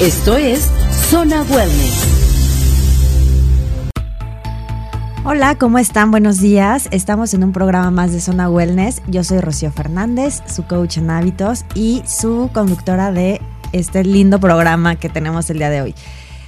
Esto es Zona Wellness. Hola, ¿cómo están? Buenos días. Estamos en un programa más de Zona Wellness. Yo soy Rocío Fernández, su coach en hábitos y su conductora de este lindo programa que tenemos el día de hoy.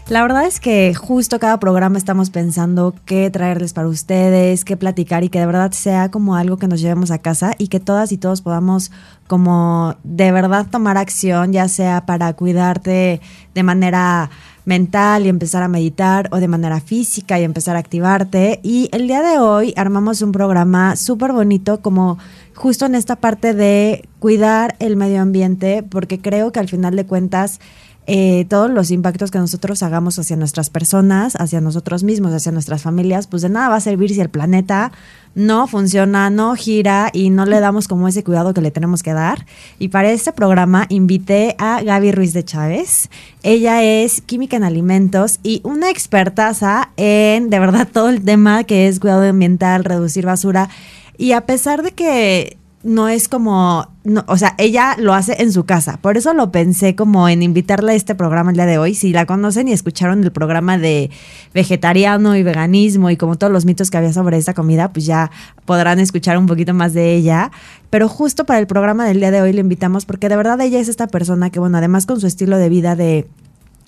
La verdad es que justo cada programa estamos pensando qué traerles para ustedes, qué platicar y que de verdad sea como algo que nos llevemos a casa y que todas y todos podamos como de verdad tomar acción, ya sea para cuidarte de manera mental y empezar a meditar o de manera física y empezar a activarte. Y el día de hoy armamos un programa súper bonito como justo en esta parte de cuidar el medio ambiente porque creo que al final de cuentas eh, todos los impactos que nosotros hagamos hacia nuestras personas, hacia nosotros mismos, hacia nuestras familias, pues de nada va a servir si el planeta no funciona, no gira y no le damos como ese cuidado que le tenemos que dar. Y para este programa invité a Gaby Ruiz de Chávez. Ella es química en alimentos y una expertaza en de verdad todo el tema que es cuidado ambiental, reducir basura. Y a pesar de que no es como, no, o sea, ella lo hace en su casa. Por eso lo pensé como en invitarla a este programa el día de hoy. Si la conocen y escucharon el programa de vegetariano y veganismo y como todos los mitos que había sobre esta comida, pues ya podrán escuchar un poquito más de ella. Pero justo para el programa del día de hoy le invitamos porque de verdad ella es esta persona que, bueno, además con su estilo de vida de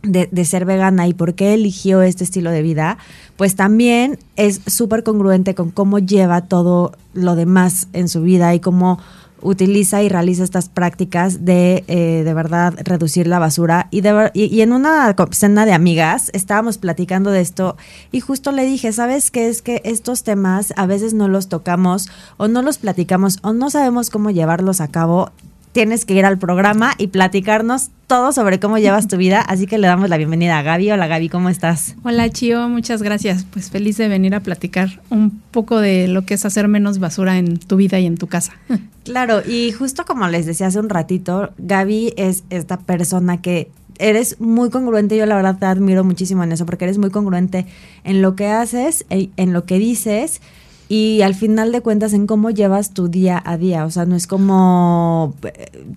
de, ser vegana y por qué eligió este estilo de vida, pues también es súper congruente con cómo lleva todo lo demás en su vida y cómo utiliza y realiza estas prácticas de eh, de verdad reducir la basura y, de, y, en una cena de amigas estábamos platicando de esto y justo le dije, ¿sabes qué? Es que estos temas a veces no los tocamos o no los platicamos o no sabemos cómo llevarlos a cabo tienes que ir al programa y platicarnos todo sobre cómo llevas tu vida. Así que le damos la bienvenida a Gaby. Hola Gaby, ¿cómo estás? Hola Chio, muchas gracias. Pues feliz de venir a platicar un poco de lo que es hacer menos basura en tu vida y en tu casa. Claro, y justo como les decía hace un ratito, Gaby es esta persona que eres muy congruente, yo la verdad te admiro muchísimo en eso, porque eres muy congruente en lo que haces, e, en lo que dices y al final de cuentas en cómo llevas tu día a día. O sea, no es como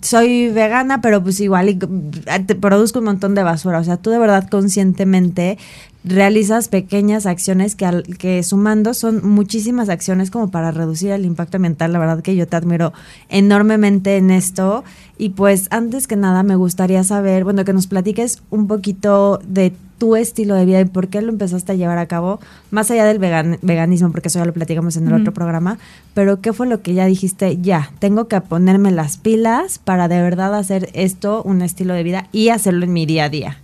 soy vegana, pero pues igual y, te produzco un montón de basura. O sea, tú de verdad conscientemente realizas pequeñas acciones que, al, que sumando son muchísimas acciones como para reducir el impacto ambiental. La verdad que yo te admiro enormemente en esto. Y pues antes que nada me gustaría saber, bueno, que nos platiques un poquito de tu estilo de vida y por qué lo empezaste a llevar a cabo, más allá del veganismo, porque eso ya lo platicamos en el otro programa, pero qué fue lo que ya dijiste, ya, tengo que ponerme las pilas para de verdad hacer esto un estilo de vida y hacerlo en mi día a día.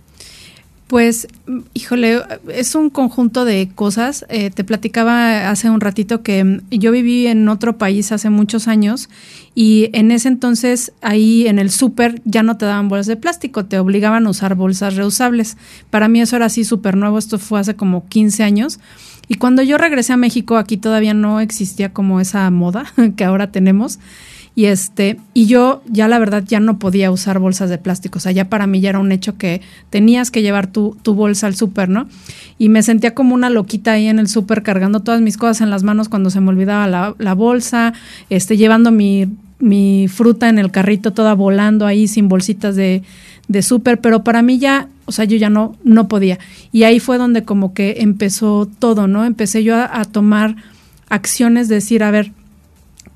Pues, híjole, es un conjunto de cosas. Eh, te platicaba hace un ratito que mm, yo viví en otro país hace muchos años y en ese entonces ahí en el súper ya no te daban bolsas de plástico, te obligaban a usar bolsas reusables. Para mí eso era así súper nuevo, esto fue hace como 15 años. Y cuando yo regresé a México, aquí todavía no existía como esa moda que ahora tenemos. Y este, y yo ya la verdad ya no podía usar bolsas de plástico. O sea, ya para mí ya era un hecho que tenías que llevar tu, tu bolsa al súper, ¿no? Y me sentía como una loquita ahí en el súper cargando todas mis cosas en las manos cuando se me olvidaba la, bolsa, este, llevando mi, mi fruta en el carrito toda volando ahí sin bolsitas de, de súper, pero para mí ya, o sea, yo ya no, no podía. Y ahí fue donde como que empezó todo, ¿no? Empecé yo a, a tomar acciones, de decir, a ver,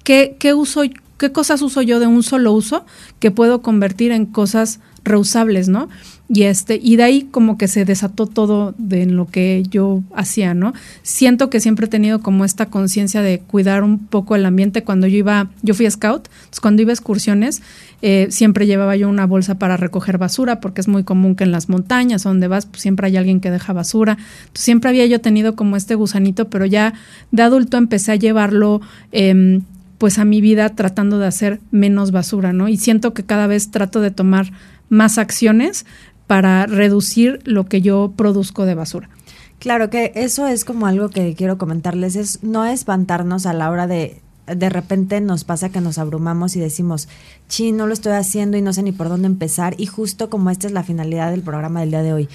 ¿qué, qué uso ¿qué cosas uso yo de un solo uso que puedo convertir en cosas reusables, ¿no? Y este, y de ahí como que se desató todo de lo que yo hacía, ¿no? Siento que siempre he tenido como esta conciencia de cuidar un poco el ambiente. Cuando yo iba, yo fui scout, entonces cuando iba a excursiones, eh, siempre llevaba yo una bolsa para recoger basura, porque es muy común que en las montañas donde vas, pues siempre hay alguien que deja basura. Siempre había yo tenido como este gusanito, pero ya de adulto empecé a llevarlo. Eh, pues a mi vida tratando de hacer menos basura, ¿no? Y siento que cada vez trato de tomar más acciones para reducir lo que yo produzco de basura. Claro que eso es como algo que quiero comentarles, es no espantarnos a la hora de de repente nos pasa que nos abrumamos y decimos, chi, no lo estoy haciendo y no sé ni por dónde empezar. Y justo como esta es la finalidad del programa del día de hoy,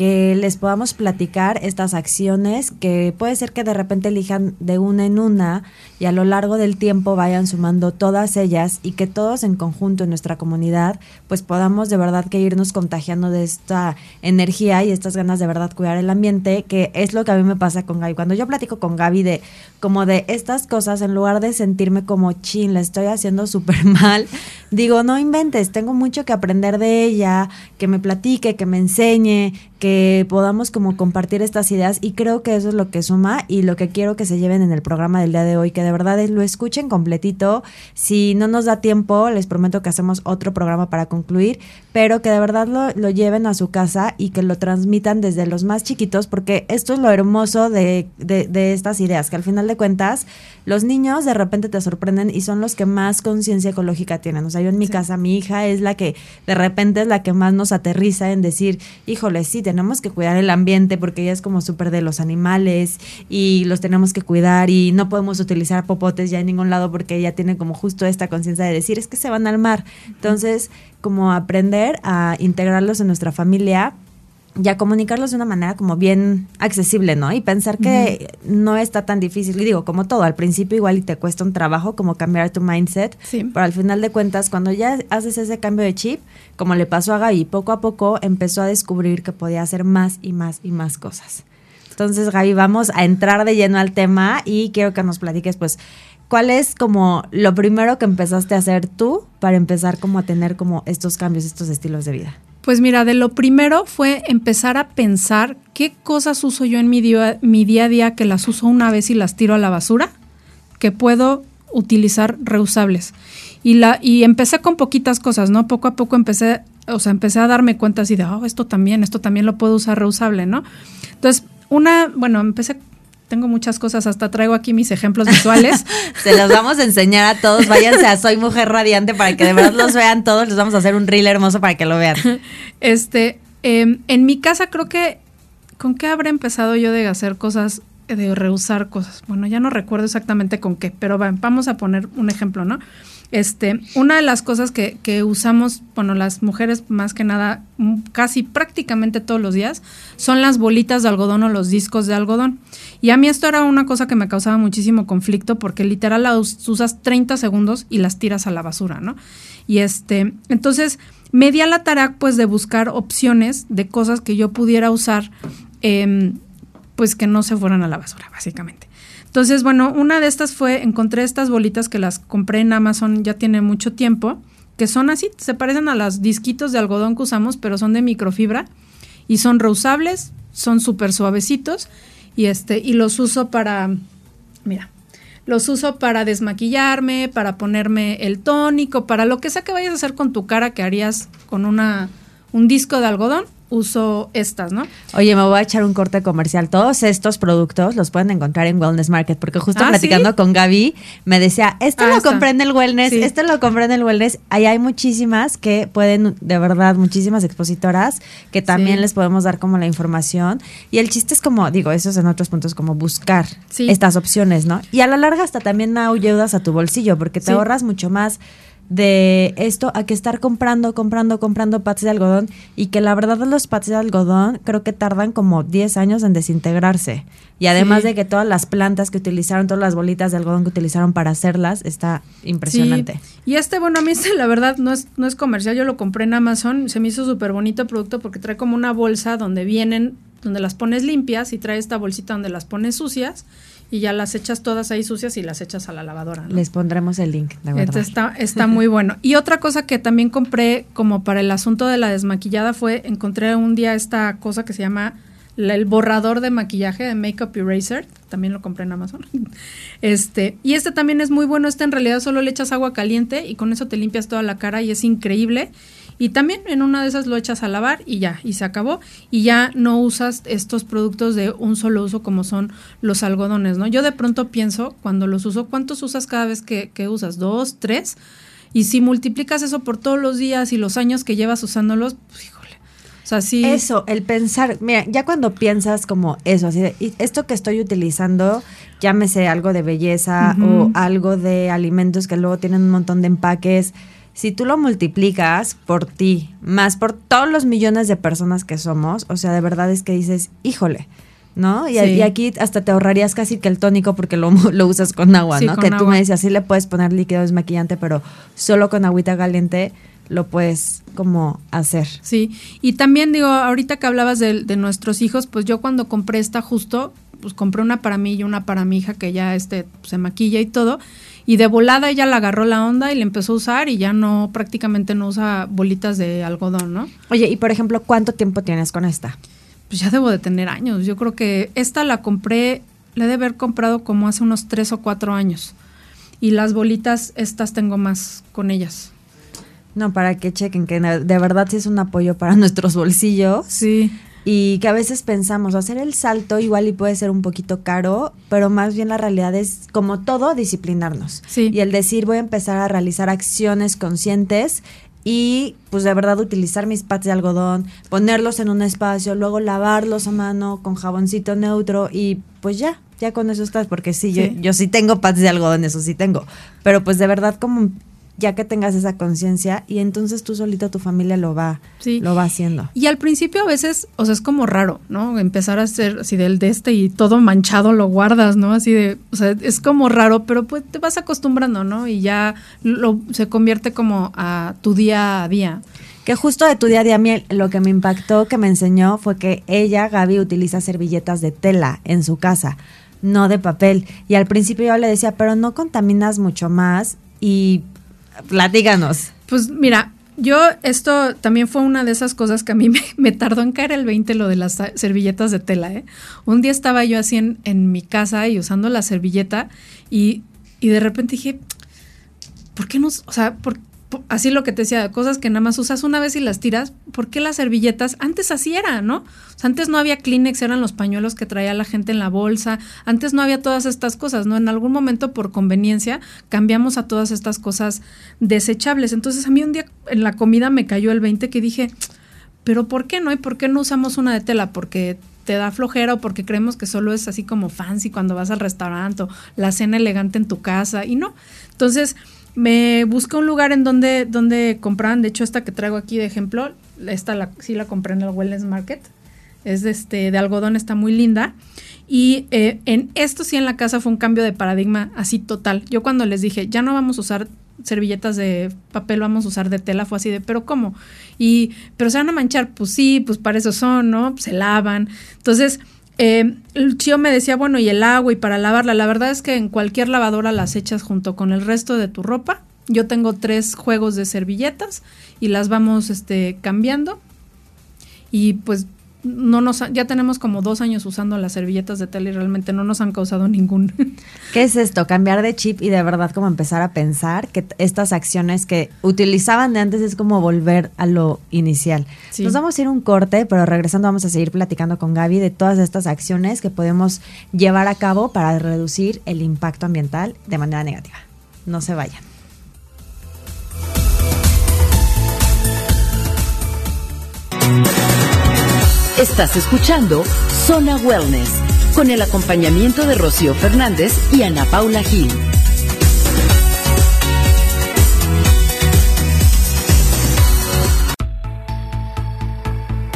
que les podamos platicar estas acciones que puede ser que de repente elijan de una en una y a lo largo del tiempo vayan sumando todas ellas y que todos en conjunto en nuestra comunidad pues podamos de verdad que irnos contagiando de esta energía y estas ganas de verdad cuidar el ambiente, que es lo que a mí me pasa con Gaby. Cuando yo platico con Gaby de como de estas cosas, en lugar de sentirme como chin, la estoy haciendo súper mal, digo, no inventes, tengo mucho que aprender de ella, que me platique, que me enseñe, que podamos como compartir estas ideas y creo que eso es lo que suma y lo que quiero que se lleven en el programa del día de hoy, que de verdad lo escuchen completito. Si no nos da tiempo, les prometo que hacemos otro programa para concluir, pero que de verdad lo, lo lleven a su casa y que lo transmitan desde los más chiquitos, porque esto es lo hermoso de, de estas ideas, que al final de cuentas los niños de repente te sorprenden y son los que más conciencia ecológica tienen. O sea, yo en mi sí. casa, mi hija es la que de repente es la que más nos aterriza en decir, híjole, sí, tenemos que cuidar el ambiente porque ella es como súper de los animales y los tenemos que cuidar y no podemos utilizar popotes ya en ningún lado porque ella tiene como justo esta conciencia de decir, es que se van al mar. Entonces, como aprender a integrarlos en nuestra familia y a comunicarlos de una manera como bien accesible, ¿no? Y pensar que uh -huh. no está tan difícil. Y digo, como todo, al principio igual y te cuesta un trabajo como cambiar tu mindset, sí. pero al final de cuentas, cuando ya haces ese cambio de chip, como le pasó a Gaby, poco a poco empezó a descubrir que podía hacer más y más y más cosas. Entonces, Gaby, vamos a entrar de lleno al tema y quiero que nos platiques, pues, ¿cuál es como lo primero que empezaste a hacer tú para empezar como a tener como estos cambios, estos estilos de vida? Pues mira, de lo primero fue empezar a pensar qué cosas uso yo en mi día, mi día a día que las uso una vez y las tiro a la basura, que puedo utilizar reusables. Y, la, y empecé con poquitas cosas, ¿no? Poco a poco empecé, o sea, empecé a darme cuenta así de, oh, esto también, esto también lo puedo usar reusable, ¿no? Entonces, una, bueno, empecé tengo muchas cosas, hasta traigo aquí mis ejemplos visuales. Se los vamos a enseñar a todos. Váyanse a Soy Mujer Radiante para que de verdad los vean todos. Les vamos a hacer un reel hermoso para que lo vean. Este, eh, en mi casa creo que, ¿con qué habré empezado yo de hacer cosas, de reusar cosas? Bueno, ya no recuerdo exactamente con qué, pero vamos a poner un ejemplo, ¿no? Este, una de las cosas que, que, usamos, bueno, las mujeres más que nada, casi prácticamente todos los días, son las bolitas de algodón o los discos de algodón. Y a mí esto era una cosa que me causaba muchísimo conflicto porque literal las usas 30 segundos y las tiras a la basura, ¿no? Y este, entonces me di a la tarea pues de buscar opciones de cosas que yo pudiera usar, eh, pues que no se fueran a la basura, básicamente. Entonces, bueno, una de estas fue, encontré estas bolitas que las compré en Amazon ya tiene mucho tiempo, que son así, se parecen a los disquitos de algodón que usamos, pero son de microfibra y son reusables, son súper suavecitos y este y los uso para, mira, los uso para desmaquillarme, para ponerme el tónico, para lo que sea que vayas a hacer con tu cara que harías con una un disco de algodón uso estas, ¿no? Oye, me voy a echar un corte comercial. Todos estos productos los pueden encontrar en Wellness Market, porque justo ah, platicando ¿sí? con Gaby me decía, esto ah, lo está. en el Wellness, sí. esto lo compré en el Wellness. Ahí hay muchísimas que pueden, de verdad, muchísimas expositoras que también sí. les podemos dar como la información. Y el chiste es como, digo, eso es en otros puntos, como buscar estas opciones, ¿no? Y a la larga hasta también ayudas a tu bolsillo, porque te ahorras mucho más de esto a que estar comprando, comprando, comprando pads de algodón y que la verdad los pads de algodón creo que tardan como 10 años en desintegrarse. Y además sí. de que todas las plantas que utilizaron, todas las bolitas de algodón que utilizaron para hacerlas, está impresionante. Sí. Y este, bueno, a mí este, la verdad no es, no es comercial, yo lo compré en Amazon, se me hizo súper bonito producto porque trae como una bolsa donde vienen, donde las pones limpias y trae esta bolsita donde las pones sucias y ya las echas todas ahí sucias y las echas a la lavadora. Les pondremos el link, de verdad. está, está muy bueno. Y otra cosa que también compré como para el asunto de la desmaquillada fue, encontré un día esta cosa que se llama el borrador de maquillaje de Makeup Eraser, también lo compré en Amazon. Este, y este también es muy bueno, este en realidad solo le echas agua caliente y con eso te limpias toda la cara y es increíble. Y también en una de esas lo echas a lavar y ya, y se acabó. Y ya no usas estos productos de un solo uso como son los algodones, ¿no? Yo de pronto pienso, cuando los uso, ¿cuántos usas cada vez que, que usas? ¿Dos? ¿Tres? Y si multiplicas eso por todos los días y los años que llevas usándolos, pues, eso, el pensar, mira, ya cuando piensas como eso, así de, esto que estoy utilizando, llámese algo de belleza o algo de alimentos que luego tienen un montón de empaques, si tú lo multiplicas por ti, más por todos los millones de personas que somos, o sea, de verdad es que dices, híjole, ¿no? Y, aquí hasta te ahorrarías casi que el tónico porque lo, lo usas con agua, ¿no? Que tú me dices, así le puedes poner líquido desmaquillante, pero solo con agüita caliente lo puedes como hacer. Sí, y también digo, ahorita que hablabas de, nuestros hijos, pues yo cuando compré esta justo, pues compré una para mí y una para mi hija que ya este, se maquilla y todo, y de volada ella la agarró la onda y le empezó a usar y ya no, prácticamente no usa bolitas de algodón, ¿no? Oye, y por ejemplo, ¿cuánto tiempo tienes con esta? Pues ya debo de tener años, yo creo que esta la compré, la he de haber comprado como hace unos tres o cuatro años, y las bolitas, estas tengo más con ellas. No, para que chequen que de verdad sí es un apoyo para nuestros bolsillos. Sí. Y que a veces pensamos, hacer el salto igual y puede ser un poquito caro, pero más bien la realidad es, como todo, disciplinarnos. Sí. Y el decir, voy a empezar a realizar acciones conscientes y pues de verdad utilizar mis pads de algodón, ponerlos en un espacio, luego lavarlos a mano con jaboncito neutro y pues ya, ya con eso estás, porque sí, sí. Yo, yo sí tengo pads de algodón, eso sí tengo, pero pues de verdad como ya que tengas esa conciencia y entonces tú solito tu familia lo va lo va haciendo. Y al principio a veces, o sea, es como raro, ¿no? Empezar a hacer así del de este y todo manchado lo guardas, ¿no? Así de, o sea, es como raro, pero pues te vas acostumbrando, ¿no? Y ya lo, se convierte como a tu día a día. Que justo de tu día a día, a lo que me impactó, que me enseñó, fue que ella, Gaby, utiliza servilletas de tela en su casa, no de papel. Y al principio yo le decía, pero no contaminas mucho más y Platíganos. Pues mira, yo esto también fue una de esas cosas que a mí me, tardó en caer el 20 lo de las servilletas de tela. ¿eh? Un día estaba yo así en, mi casa y usando la servilleta y, y, de repente dije, ¿por qué no? O sea, ¿por, así lo que te decía, cosas que nada más usas una vez y las tiras, ¿por qué las servilletas? Antes así era, ¿no? O sea, antes no había Kleenex, eran los pañuelos que traía la gente en la bolsa, antes no había todas estas cosas, ¿no? En algún momento por conveniencia cambiamos a todas estas cosas desechables. Entonces a mí un día en la comida me cayó el 20 que dije, pero ¿por qué no? ¿Y por qué no usamos una de tela? Porque te da flojera o porque creemos que solo es así como fancy cuando vas al restaurante o la cena elegante en tu casa y no. Entonces, me busqué un lugar en donde, donde compraban, de hecho esta que traigo aquí de ejemplo, esta la, sí la compré en el Wellness Market, es de, este, de algodón, está muy linda. Y eh, en esto sí en la casa fue un cambio de paradigma así total. Yo cuando les dije, ya no vamos a usar servilletas de papel, vamos a usar de tela, fue así de, pero ¿cómo? Y, pero se van a manchar, pues sí, pues para eso son, ¿no? Se lavan. Entonces, eh, tío me decía, bueno, y el agua y para lavarla. La verdad es que en cualquier lavadora las echas junto con el resto de tu ropa. Yo tengo tres juegos de servilletas y las vamos este, cambiando. Y pues no nos ya tenemos como dos años usando las servilletas de tela y realmente no nos han causado ningún. ¿Qué es esto? Cambiar de chip y de verdad como empezar a pensar que estas acciones que utilizaban de antes es como volver a lo inicial. Nos vamos a ir un corte, pero regresando vamos a seguir platicando con Gaby de todas estas acciones que podemos llevar a cabo para reducir el impacto ambiental de manera negativa. No se vayan. Estás escuchando Zona Wellness con el acompañamiento de Rocío Fernández y Ana Paula Gil.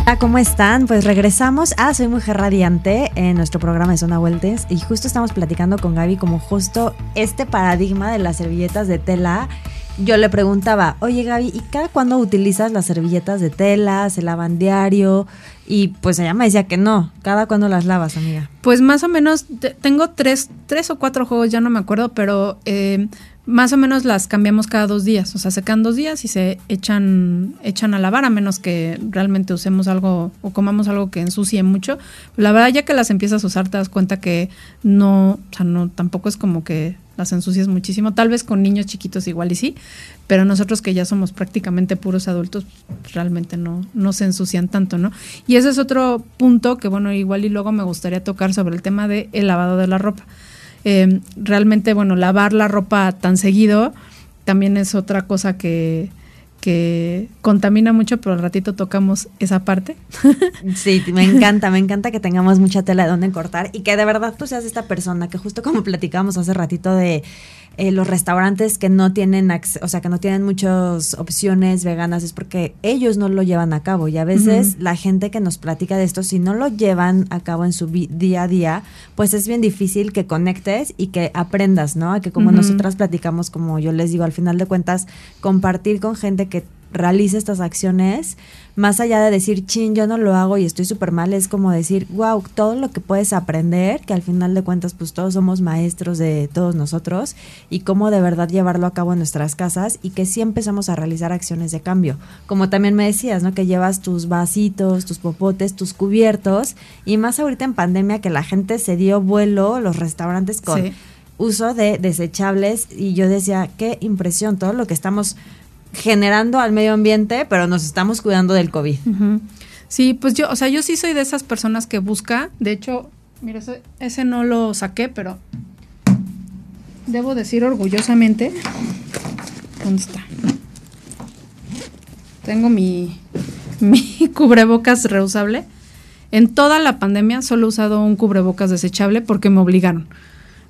Hola, ¿cómo están? Pues regresamos a Soy Mujer Radiante en nuestro programa de Zona Wellness y justo estamos platicando con Gaby como justo este paradigma de las servilletas de tela yo le preguntaba, oye Gaby, ¿y cada cuándo utilizas las servilletas de tela, se lavan diario? Y pues ella me decía que no, cada cuándo las lavas, amiga. Pues más o menos, tengo tres, tres o cuatro juegos, ya no me acuerdo, pero eh, más o menos las cambiamos cada dos días. O sea, se quedan dos días y se echan, echan a lavar, a menos que realmente usemos algo o comamos algo que ensucie mucho. La verdad, ya que las empiezas a usar, te das cuenta que no, o sea, no, tampoco es como que las ensucias muchísimo. Tal vez con niños chiquitos igual y sí, pero nosotros que ya somos prácticamente puros adultos, realmente no, no se ensucian tanto, ¿no? Y ese es otro punto que, bueno, igual y luego me gustaría tocar sobre el tema del el lavado de la ropa. Em, realmente, bueno, lavar la ropa tan seguido también es otra cosa que, que contamina mucho, pero al ratito tocamos esa parte. Sí, me encanta, me encanta que tengamos mucha tela de donde cortar y que de verdad tú seas esta persona que justo como platicamos hace ratito de eh, los restaurantes que no tienen, o sea, que no tienen muchas opciones veganas es porque ellos no lo llevan a cabo y a veces la gente que nos platica de esto, si no lo llevan a cabo en su día a día, pues es bien difícil que conectes y que aprendas, ¿no? Que como nosotras platicamos, como yo les digo, al final de cuentas, compartir con gente que realice estas acciones, más allá de decir, chin, yo no lo hago y estoy súper mal, es como decir, wow, todo lo que puedes aprender, que al final de cuentas, pues todos somos maestros de todos nosotros, y cómo de verdad llevarlo a cabo en nuestras casas y que sí empezamos a realizar acciones de cambio. Como también me decías, ¿no? Que llevas tus vasitos, tus popotes, tus cubiertos, y más ahorita en pandemia que la gente se dio vuelo, los restaurantes con... uso de desechables y yo decía, qué impresión, todo lo que estamos generando al medio ambiente, pero nos estamos cuidando del COVID. Sí, pues yo, o sea, yo sí soy de esas personas que busca, de hecho, mira, ese, no lo saqué, pero debo decir orgullosamente, ¿dónde está? Tengo mi, mi cubrebocas reusable. En toda la pandemia solo he usado un cubrebocas desechable porque me obligaron.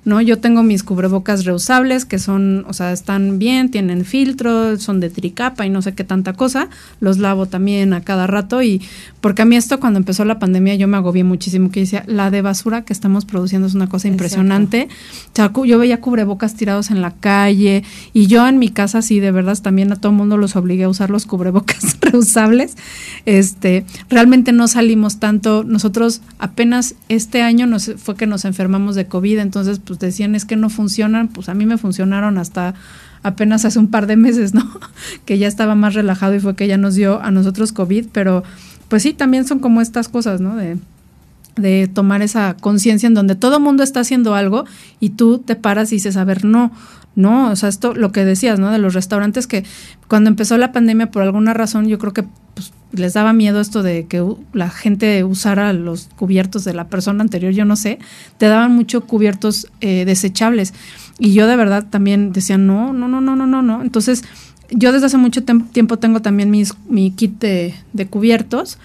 ¿No? Yo tengo mis cubrebocas reusables que son, o sea, están bien, tienen filtro, son de tricapa y no sé qué tanta cosa. Los lavo también a cada rato y porque a mí esto cuando empezó la pandemia yo me agobié muchísimo que decía, la de basura que estamos produciendo es una cosa impresionante. yo veía cubrebocas tirados en la calle y yo en mi casa sí, de verdad, también a todo el mundo los obligué a usar los cubrebocas reusables. Este, realmente no salimos tanto. Nosotros apenas este año nos, fue que nos enfermamos de COVID, entonces pues pues, decían es que no funcionan, pues a mí me funcionaron hasta apenas hace un par de meses, ¿no? que ya estaba más relajado y fue que ya nos dio a nosotros COVID, pero pues sí, también son como estas cosas, ¿no? De, de tomar esa conciencia en donde todo mundo está haciendo algo y tú te paras y dices, a ver, no, no, o sea, esto, lo que decías, ¿no? De los restaurantes que cuando empezó la pandemia, por alguna razón, yo creo que les daba miedo esto de que la gente usara los cubiertos de la persona anterior, yo no sé, te daban mucho cubiertos eh, desechables. Y yo de verdad también decía, no, no, no, no, no, no, no. Entonces, yo desde hace mucho tiempo tengo también mis, mi kit de, cubiertos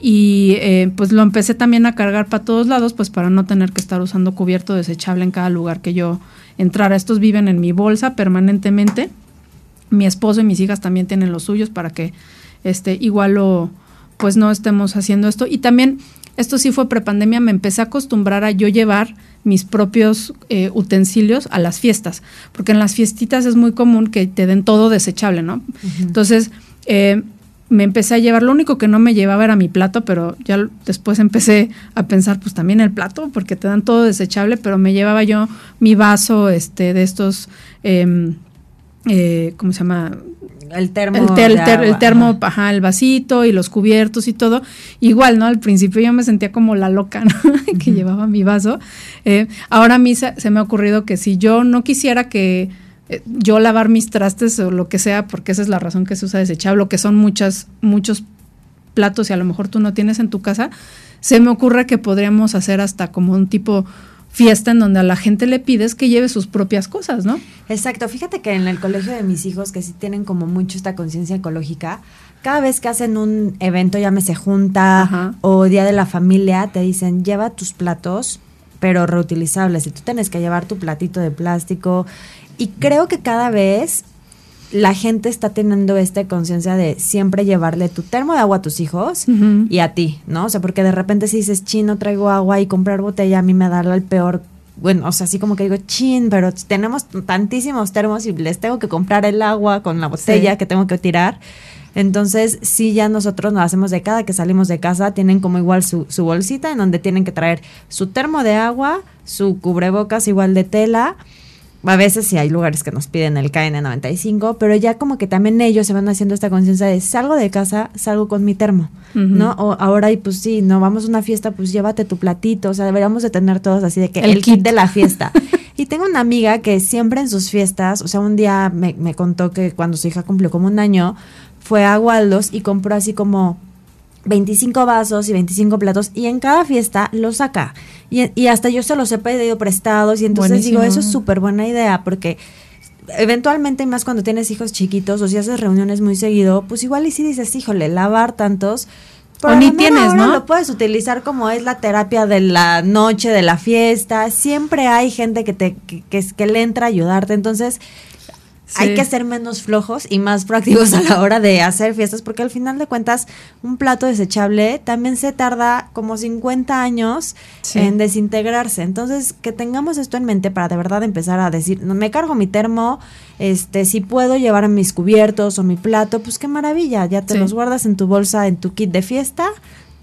y eh, pues lo empecé también a cargar para todos lados, pues para no tener que estar usando cubierto desechable en cada lugar que yo entrara. Estos viven en mi bolsa permanentemente. Mi esposo y mis hijas también tienen los suyos para que este, igual o pues no estemos haciendo esto. Y también, esto sí fue prepandemia, me empecé a acostumbrar a yo llevar mis propios eh, utensilios a las fiestas, porque en las fiestitas es muy común que te den todo desechable, ¿no? Entonces, eh, me empecé a llevar, lo único que no me llevaba era mi plato, pero ya después empecé a pensar, pues también el plato, porque te dan todo desechable, pero me llevaba yo mi vaso este, de estos, em, eh, ¿cómo se llama? el termo. El, termo, ajá. el vasito y los cubiertos y todo. Igual, ¿no? Al principio yo me sentía como la loca, ¿no? que llevaba mi vaso. Eh, ahora a mí se, me ha ocurrido que si yo no quisiera que eh, yo lavar mis trastes o lo que sea, porque esa es la razón que se usa desechable, que son muchas, muchos platos y a lo mejor tú no tienes en tu casa, se me ocurre que podríamos hacer hasta como un tipo fiesta en donde a la gente le pides que lleve sus propias cosas, ¿no? Exacto. Fíjate que en el colegio de mis hijos, que sí tienen como mucho esta conciencia ecológica, cada vez que hacen un evento, llámese junta o día de la familia, te dicen, lleva tus platos, pero reutilizables. Y tú tienes que llevar tu platito de plástico. Y creo que cada vez la gente está teniendo esta conciencia de siempre llevarle tu termo de agua a tus hijos y a ti, ¿no? O sea, porque de repente si dices, chino, traigo agua y comprar botella a mí me da el peor bueno, o sea, así como que digo, chin, pero tenemos tantísimos termos y les tengo que comprar el agua con la botella que tengo que tirar. Entonces, sí, ya nosotros nos hacemos de cada que salimos de casa, tienen como igual su, su bolsita en donde tienen que traer su termo de agua, su cubrebocas igual de tela. A veces sí hay lugares que nos piden el KN95, pero ya como que también ellos se van haciendo esta conciencia de salgo de casa, salgo con mi termo, ¿no? O ahora y pues sí, no vamos a una fiesta, pues llévate tu platito, o sea, deberíamos de tener todos así de que el, kit. de la fiesta. y tengo una amiga que siempre en sus fiestas, o sea, un día me, me contó que cuando su hija cumplió como un año, fue a Waldos y compró así como 25 vasos y 25 platos y en cada fiesta lo saca. Y, y hasta yo se los he pedido prestados y entonces digo, eso es súper buena idea porque eventualmente, más cuando tienes hijos chiquitos o si haces reuniones muy seguido, pues igual y si dices, híjole, lavar tantos. o ni tienes, ¿no? Lo puedes utilizar como es la terapia de la noche, de la fiesta. Siempre hay gente que te que, que, que le entra a ayudarte. Entonces, hay que ser menos flojos y más proactivos a la hora de hacer fiestas, porque al final de cuentas, un plato desechable también se tarda como 50 años en desintegrarse. Entonces, que tengamos esto en mente para de verdad empezar a decir, me cargo mi termo, este, si puedo llevar mis cubiertos o mi plato, pues qué maravilla, ya te los guardas en tu bolsa, en tu kit de fiesta,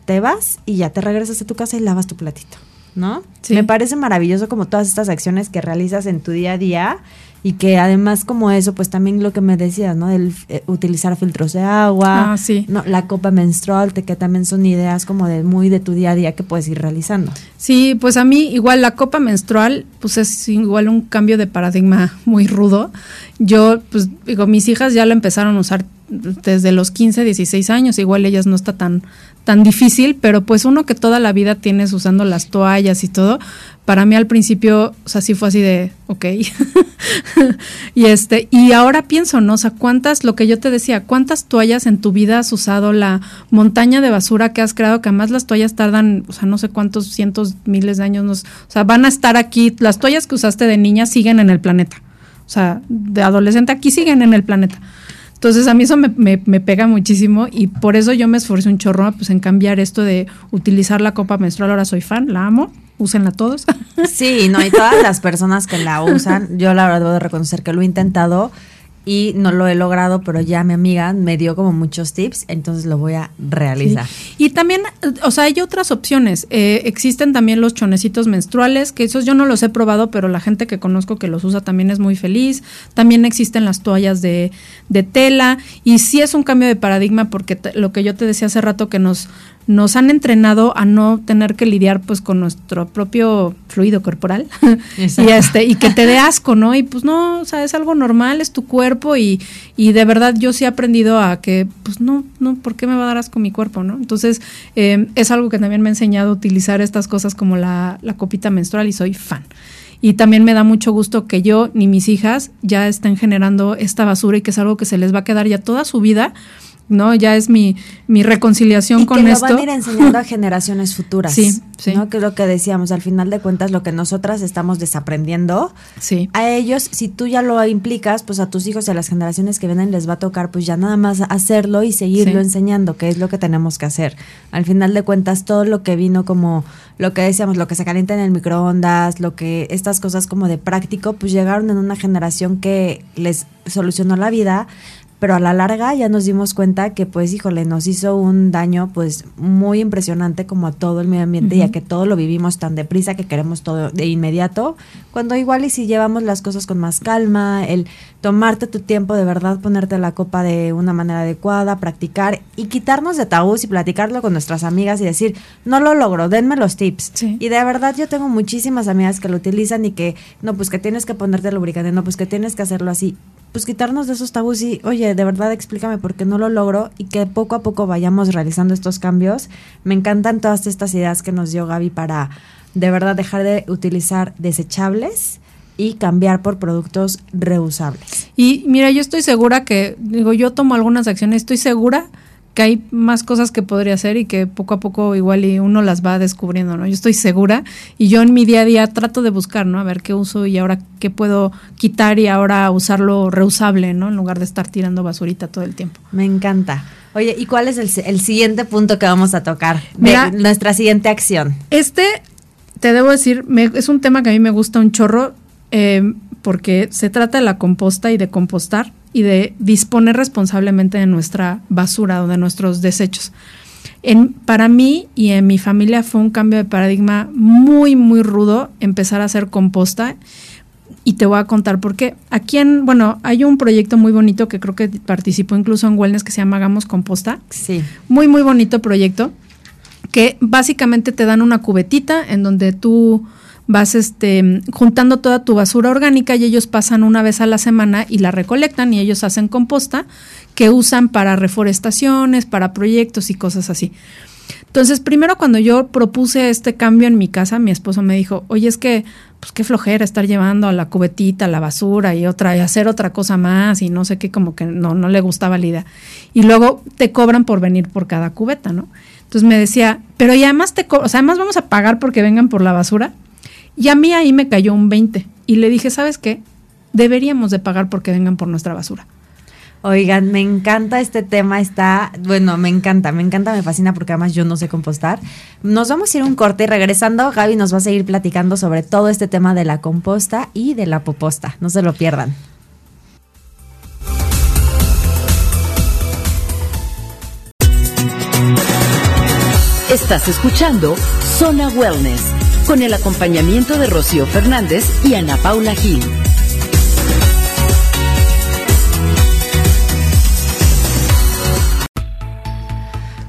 te vas y ya te regresas a tu casa y lavas tu platito. ¿No? Me parece maravilloso como todas estas acciones que realizas en tu día a día y que además como eso, pues también lo que me decías, ¿no? El eh, utilizar filtros de agua, ah, sí. ¿no? la copa menstrual, que también son ideas como de muy de tu día a día que puedes ir realizando. Sí, pues a mí igual la copa menstrual, pues es igual un cambio de paradigma muy rudo. Yo, pues digo, mis hijas ya lo empezaron a usar desde los 15, 16 años, igual ellas no está tan tan difícil, pero pues uno que toda la vida tienes usando las toallas y todo, para mí al principio, o sea, sí fue así de, ok. y este, y ahora pienso, ¿no? O sea, cuántas, lo que yo te decía, cuántas toallas en tu vida has usado, la montaña de basura que has creado, que además las toallas tardan, o sea, no sé cuántos cientos, miles de años, o sea, van a estar aquí, las toallas que usaste de niña siguen en el planeta. O sea, de adolescente aquí siguen en el planeta. Entonces a mí eso me, me, pega muchísimo y por eso yo me esforcé un chorro pues, en cambiar esto de utilizar la copa menstrual. Ahora soy fan, la amo, úsenla todos. Sí, no, y todas las personas que la usan, yo la verdad debo de reconocer que lo he intentado y no lo he logrado, pero ya mi amiga me dio como muchos tips, entonces lo voy a realizar. Y también, o sea, hay otras opciones. Eh, existen también los chonecitos menstruales, que esos yo no los he probado, pero la gente que conozco que los usa también es muy feliz. También existen las toallas de, de tela y sí es un cambio de paradigma porque lo que yo te decía hace rato que nos nos han entrenado a no tener que lidiar pues con nuestro propio fluido corporal y este y que te dé asco, ¿no? Y pues no, o sea, es algo normal, es tu cuerpo y, y de verdad yo sí he aprendido a que pues no, no, ¿por qué me va a dar asco mi cuerpo, no? Entonces eh, es algo que también me ha enseñado a utilizar estas cosas como la, la copita menstrual y soy fan. Y también me da mucho gusto que yo ni mis hijas ya estén generando esta basura y que es algo que se les va a quedar ya toda su vida ¿no? Ya es mi, mi reconciliación con esto. Lo van a ir enseñando a generaciones futuras. Sí, sí. ¿no? Que es lo que decíamos, al final de cuentas, lo que nosotras estamos desaprendiendo. Sí. A ellos, si tú ya lo implicas, pues a tus hijos y a las generaciones que vienen les va a tocar, pues ya nada más hacerlo y seguirlo enseñando, que es lo que tenemos que hacer. Al final de cuentas, todo lo que vino como lo que decíamos, lo que se calienta en el microondas, lo que estas cosas como de práctico, pues llegaron en una generación que les solucionó la vida pero a la larga ya nos dimos cuenta que pues híjole nos hizo un daño pues muy impresionante como a todo el medio ambiente ya que todo lo vivimos tan deprisa que queremos todo de inmediato cuando igual y si llevamos las cosas con más calma el tomarte tu tiempo de verdad ponerte la copa de una manera adecuada practicar y quitarnos de tabús y platicarlo con nuestras amigas y decir no lo logro denme los tips y de verdad yo tengo muchísimas amigas que lo utilizan y que no pues que tienes que ponerte lubricante no pues que tienes que hacerlo así pues quitarnos de esos tabús y, oye, de verdad explícame por qué no lo logro y que poco a poco vayamos realizando estos cambios. Me encantan todas estas ideas que nos dio Gaby para de verdad dejar de utilizar desechables y cambiar por productos reusables. Y mira, yo estoy segura que, digo, yo tomo algunas acciones, estoy segura que hay más cosas que podría hacer y que poco a poco igual y uno las va descubriendo, ¿no? Yo estoy segura y yo en mi día a día trato de buscar, ¿no? A ver qué uso y ahora qué puedo quitar y ahora usarlo reusable, ¿no? En lugar de estar tirando basurita todo el tiempo. Me encanta. Oye, ¿y cuál es el, siguiente punto que vamos a tocar? Mira, nuestra siguiente acción. Este te debo decir, es un tema que a mí me gusta un chorro eh, porque se trata de la composta y de compostar y de disponer responsablemente de nuestra basura o de nuestros desechos. En, para mí y en mi familia fue un cambio de paradigma muy, muy rudo empezar a hacer composta y te voy a contar por qué. Aquí en, bueno, hay un proyecto muy bonito que creo que participó incluso en Wellness que se llama Hagamos Composta. Sí. Muy, muy bonito proyecto que básicamente te dan una cubetita en donde tú vas este, juntando toda tu basura orgánica y ellos pasan una vez a la semana y la recolectan y ellos hacen composta que usan para reforestaciones, para proyectos y cosas así. Entonces, primero cuando yo propuse este cambio en mi casa, mi esposo me dijo, oye, es que, pues qué flojera estar llevando a la cubetita la basura y otra, y hacer otra cosa más y no sé qué, como que no, no le gustaba la idea. Y luego te cobran por venir por cada cubeta, ¿no? Entonces me decía, pero y además te, o sea, además vamos a pagar porque vengan por la basura. Y a mí ahí me cayó un 20 y le dije, ¿sabes qué? Deberíamos de pagar porque vengan por nuestra basura. Oigan, me encanta este tema, está, bueno, me encanta, me encanta, me fascina porque además yo no sé compostar. Nos vamos a ir un corte y regresando, Gaby nos va a seguir platicando sobre todo este tema de la composta y de la poposta. No se lo pierdan. Estás escuchando Zona Wellness con el acompañamiento de Rocío Fernández y Ana Paula Gil.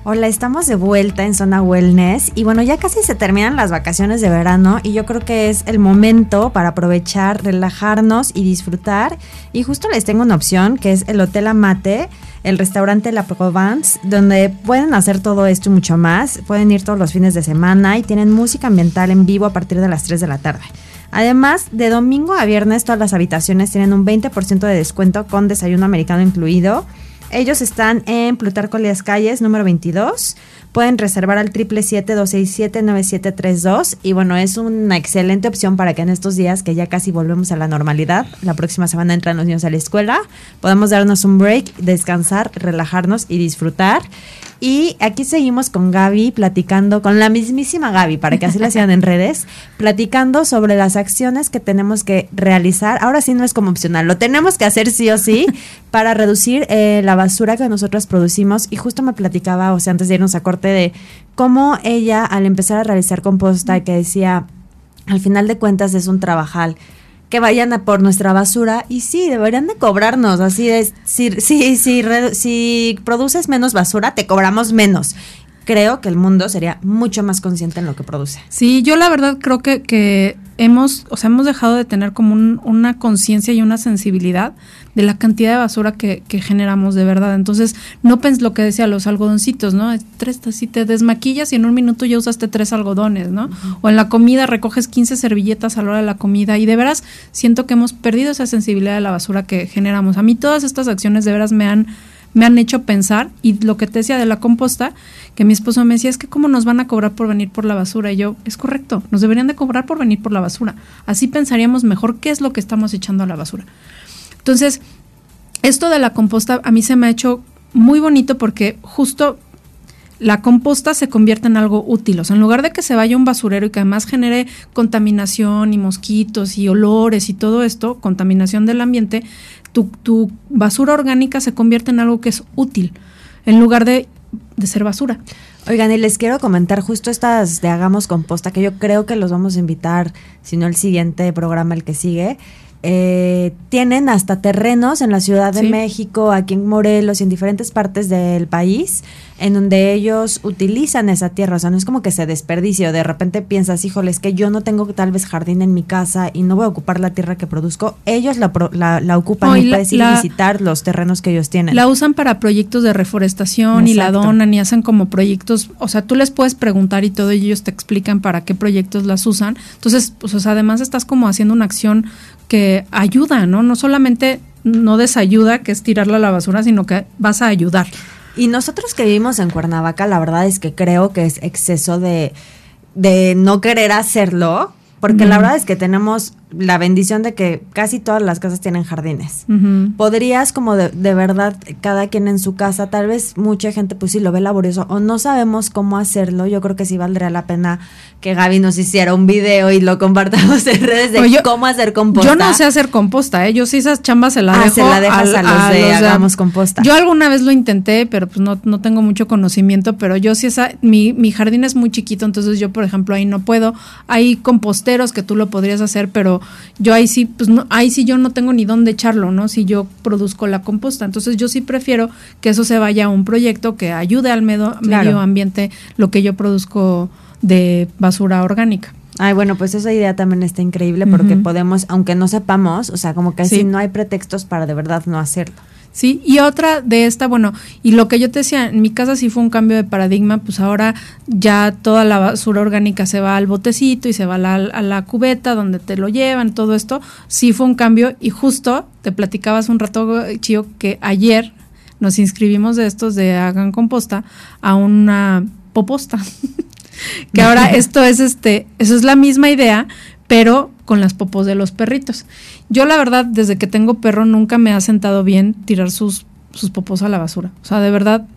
Hola, estamos de vuelta en Zona Wellness y bueno, ya casi se terminan las vacaciones de verano y yo creo que es el momento para aprovechar, relajarnos y disfrutar. Y justo les tengo una opción que es el Hotel Amate el restaurante La Provence, donde pueden hacer todo esto y mucho más. Pueden ir todos los fines de semana y tienen música ambiental en vivo a partir de las 3 de la tarde. Además, de domingo a viernes todas las habitaciones tienen un 20% de descuento con desayuno americano incluido. Ellos están en Plutarco Lías Calles, número 22. Pueden reservar al 777-267-9732. Y bueno, es una excelente opción para que en estos días que ya casi volvemos a la normalidad, la próxima semana entran los niños a la escuela, podamos darnos un break, descansar, relajarnos y disfrutar. Y aquí seguimos con Gaby platicando, con la mismísima Gaby, para que así la sigan en redes, platicando sobre las acciones que tenemos que realizar. Ahora sí no es como opcional, lo tenemos que hacer sí o sí para reducir eh, la basura que nosotros producimos. Y justo me platicaba, o sea, antes de irnos a corte, de cómo ella al empezar a realizar composta, que decía, al final de cuentas es un trabajal que vayan a por nuestra basura y sí, deberían de cobrarnos, así de, si, si, si, si produces menos basura, te cobramos menos. Creo que el mundo sería mucho más consciente en lo que produce. Sí, yo la verdad creo que, que hemos, o sea, hemos dejado de tener como una conciencia y una sensibilidad de la cantidad de basura que, generamos de verdad. Entonces, no pens lo que decía los algodoncitos, ¿no? Tres, si te desmaquillas y en un minuto ya usaste tres algodones, ¿no? O en la comida recoges 15 servilletas a la hora de la comida y de veras siento que hemos perdido esa sensibilidad de la basura que generamos. A mí todas estas acciones de veras me han me han hecho pensar y lo que te decía de la composta, que mi esposo me decía, es que cómo nos van a cobrar por venir por la basura. Y yo, es correcto, nos deberían de cobrar por venir por la basura. Así pensaríamos mejor qué es lo que estamos echando a la basura. Entonces, esto de la composta a mí se me ha hecho muy bonito porque justo la composta se convierte en algo útil. O sea, en lugar de que se vaya un basurero y que además genere contaminación y mosquitos y olores y todo esto, contaminación del ambiente, tu, tu basura orgánica se convierte en algo que es útil, en lugar de, de ser basura. Oigan, y les quiero comentar justo estas de Hagamos Composta, que yo creo que los vamos a invitar, si no el siguiente programa, el que sigue, eh, tienen hasta terrenos en la Ciudad de México, aquí en Morelos y en diferentes partes del país, en donde ellos utilizan esa tierra. O sea, no es como que se desperdicie o de repente piensas, híjole, es que yo no tengo tal vez jardín en mi casa y no voy a ocupar la tierra que produzco. Ellos la, la, ocupan y, puedes ir a visitar los terrenos que ellos tienen. La usan para proyectos de reforestación y la donan y hacen como proyectos. O sea, tú les puedes preguntar y todo y ellos te explican para qué proyectos las usan. Entonces, pues, o sea, además estás como haciendo una acción que ayuda, ¿no? No solamente no desayuda, que es tirarla a la basura, sino que vas a ayudar. Y nosotros que vivimos en Cuernavaca, la verdad es que creo que es exceso de, de no querer hacerlo, porque la verdad es que tenemos la bendición de que casi todas las casas tienen jardines. Podrías como de, de, verdad, cada quien en su casa, tal vez mucha gente pues sí lo ve laborioso o no sabemos cómo hacerlo, yo creo que sí valdría la pena que Gaby nos hiciera un video y lo compartamos en redes de cómo hacer composta. Yo no sé hacer composta, ¿eh? yo sí esas chambas se la ah, dejo. se la dejas a, los de hagamos composta. Yo alguna vez lo intenté, pero pues no, no tengo mucho conocimiento, pero yo sí esa, mi, mi jardín es muy chiquito, entonces yo por ejemplo ahí no puedo. Hay composteros que tú lo podrías hacer, pero yo ahí sí, pues no, ahí sí yo no tengo ni dónde echarlo, ¿no? Si yo produzco la composta. Entonces yo sí prefiero que eso se vaya a un proyecto que ayude al medio, medio ambiente lo que yo produzco de basura orgánica. Ay, bueno, pues esa idea también está increíble porque podemos, aunque no sepamos, o sea, como que así no hay pretextos para de verdad no hacerlo. Sí, y otra de esta, bueno, y lo que yo te decía, en mi casa sí fue un cambio de paradigma, pues ahora ya toda la basura orgánica se va al botecito y se va a la, a la cubeta donde te lo llevan, todo esto, sí fue un cambio y justo te platicabas un rato, Chío, que ayer nos inscribimos de estos de Hagan Composta a una poposta. que ahora esto es este, eso es la misma idea, pero con las popos de los perritos. Yo la verdad, desde que tengo perro, nunca me ha sentado bien tirar sus, sus popos a la basura. O sea, de verdad,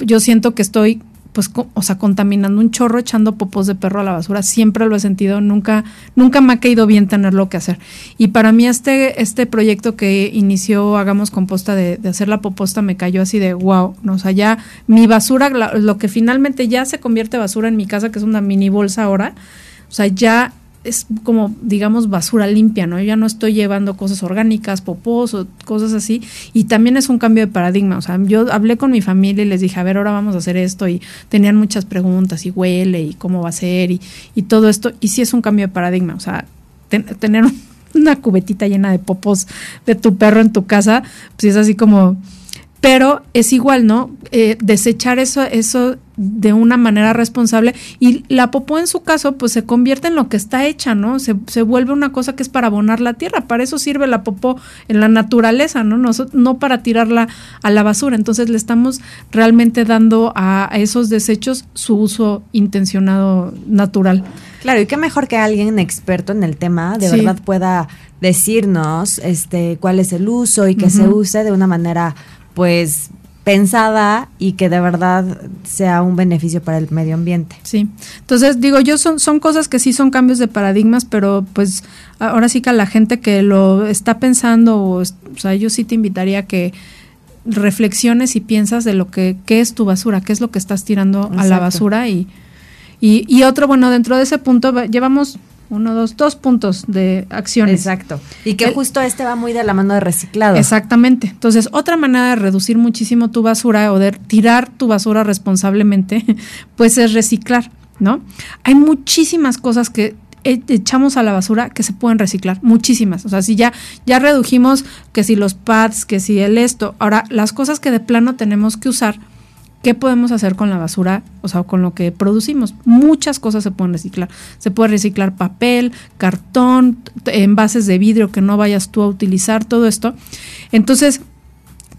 yo siento que estoy pues, o sea, contaminando un chorro echando popos de perro a la basura. Siempre lo he sentido, nunca, nunca me ha caído bien tenerlo que hacer. Y para mí este, este proyecto que inició Hagamos Composta de, de hacer la poposta me cayó así de wow, ¿no? o sea, ya mi basura, lo que finalmente ya se convierte basura en mi casa, que es una mini bolsa ahora, o sea, ya es como, digamos, basura limpia, ¿no? Yo ya no estoy llevando cosas orgánicas, popós o cosas así. Y también es un cambio de paradigma. O sea, yo hablé con mi familia y les dije, a ver, ahora vamos a hacer esto. Y tenían muchas preguntas, y huele, y cómo va a ser, y, y todo esto. Y sí es un cambio de paradigma. O sea, tener una cubetita llena de popos de tu perro en tu casa, pues es así como pero es igual, ¿no? Eh, desechar eso, eso de una manera responsable y la popó en su caso pues se convierte en lo que está hecha, ¿no? Se, se, vuelve una cosa que es para abonar la tierra, para eso sirve la popó en la naturaleza, ¿no? No, no para tirarla a la basura, entonces le estamos realmente dando a, esos desechos su uso intencionado natural. Claro, y qué mejor que alguien experto en el tema de verdad pueda decirnos este cuál es el uso y que se use de una manera pues pensada y que de verdad sea un beneficio para el medio ambiente. Sí, entonces digo yo son, son cosas que sí son cambios de paradigmas, pero pues ahora sí que a la gente que lo está pensando, o, sea, yo sí te invitaría a que reflexiones y piensas de lo que qué es tu basura, qué es lo que estás tirando a la basura y, y, y otro, bueno, dentro de ese punto llevamos uno, dos, dos puntos de acciones. Exacto. Y que justo este va muy de la mano de reciclado. Exactamente. Entonces, otra manera de reducir muchísimo tu basura o de tirar tu basura responsablemente, pues es reciclar, ¿no? Hay muchísimas cosas que e, echamos a la basura que se pueden reciclar, muchísimas. O sea, si ya, ya redujimos que si los pads, que si el esto, ahora las cosas que de plano tenemos que usar, ¿Qué podemos hacer con la basura? O sea, con lo que producimos. Muchas cosas se pueden reciclar. Se puede reciclar papel, cartón, envases de vidrio que no vayas tú a utilizar, todo esto. Entonces,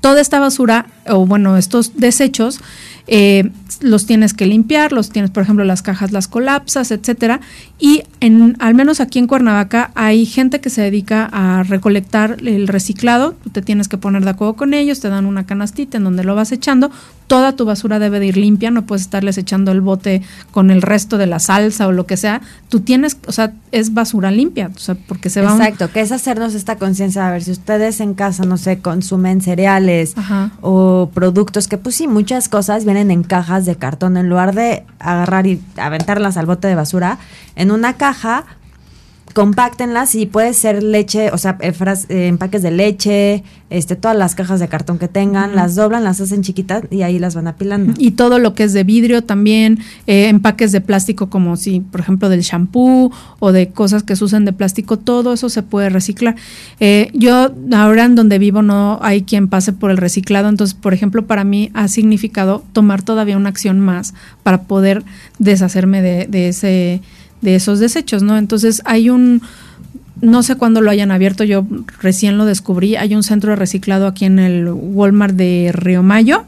toda esta basura, o bueno, estos desechos, eh, los tienes que limpiar, los tienes, por ejemplo, las cajas las colapsas, etcétera. Y en, al menos aquí en Cuernavaca hay gente que se dedica a recolectar el reciclado. Tú te tienes que poner de acuerdo con ellos, te dan una canastita en donde lo vas echando. Toda tu basura debe de ir limpia, no puedes estarles echando el bote con el resto de la salsa o lo que sea. Tú tienes, o sea, es basura limpia, o sea, porque se va. Exacto, que es hacernos esta conciencia. A ver, si ustedes en casa, no sé, consumen cereales o productos que, pues sí, muchas cosas vienen en cajas de cartón, en lugar de agarrar y aventarlas al bote de basura, en una caja compáctenlas y puede ser leche, o sea, eh, eh, empaques de leche, este, todas las cajas de cartón que tengan, las doblan, las hacen chiquitas y ahí las van apilando. Y todo lo que es de vidrio también, eh, empaques de plástico como si, por ejemplo, del shampoo o de cosas que se usan de plástico, todo eso se puede reciclar. yo ahora en donde vivo no hay quien pase por el reciclado, entonces, por ejemplo, para mí ha significado tomar todavía una acción más para poder deshacerme de, de ese de esos desechos, ¿no? Entonces hay un, no sé cuándo lo hayan abierto, yo recién lo descubrí, hay un centro de reciclado aquí en el Walmart de Río Mayo.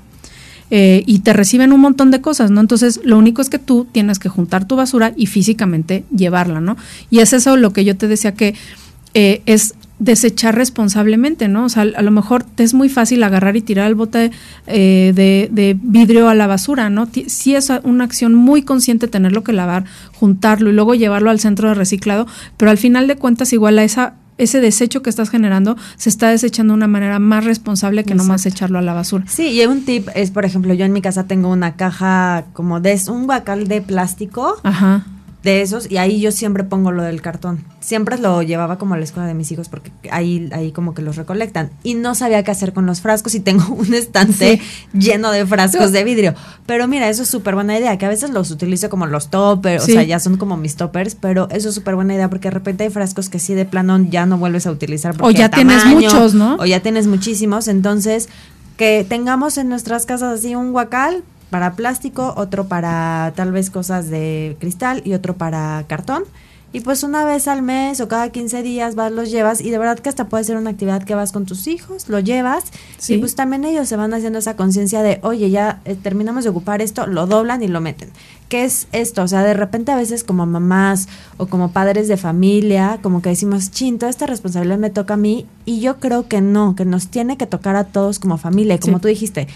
Eh, y te reciben un montón de cosas, ¿no? Entonces, lo único es que tú tienes que juntar tu basura y físicamente llevarla, ¿no? Y es eso lo que yo te decía que eh, es desechar responsablemente, ¿no? O sea, a lo mejor te es muy fácil agarrar y tirar el bote eh, de, vidrio a la basura, ¿no? Sí es una acción muy consciente tenerlo que lavar, juntarlo y luego llevarlo al centro de reciclado, pero al final de cuentas igual a esa ese desecho que estás generando se está desechando de una manera más responsable que no más echarlo a la basura. Sí, y un tip es, por ejemplo, yo en mi casa tengo una caja como de un guacal de plástico. Ajá de esos y ahí yo siempre pongo lo del cartón. Siempre lo llevaba como a la escuela de mis hijos porque ahí, ahí como que los recolectan. Y no sabía qué hacer con los frascos y tengo un estante lleno de frascos de vidrio. Pero mira, eso es súper buena idea, que a veces los utilizo como los toppers, o sea, ya son como mis toppers, pero eso es súper buena idea porque de repente hay frascos que sí de plano ya no vuelves a utilizar. o ya tienes muchos, ¿no? O ya tienes muchísimos. Entonces, que tengamos en nuestras casas así un guacal, para plástico, otro para tal vez cosas de cristal y otro para cartón. Y pues una vez al mes o cada 15 días vas, los llevas y de verdad que hasta puede ser una actividad que vas con tus hijos, lo llevas y pues también ellos se van haciendo esa conciencia de, oye, ya eh, terminamos de ocupar esto, lo doblan y lo meten. ¿Qué es esto? O sea, de repente a veces como mamás o como padres de familia, como que decimos, chin, toda esta responsabilidad me toca a mí y yo creo que no, que nos tiene que tocar a todos como familia. Como tú dijiste,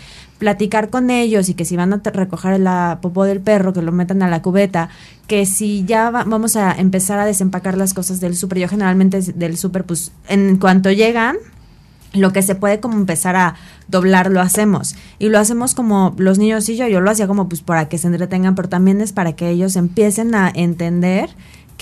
platicar con ellos y que si van a recoger la popó del perro, que lo metan a la cubeta, que si ya vamos a empezar a desempacar las cosas del súper, yo generalmente del súper, pues en cuanto llegan, lo que se puede como empezar a doblar lo hacemos. Y lo hacemos como los niños y yo yo lo hacía como pues para que se entretengan pero también es para que ellos empiecen a entender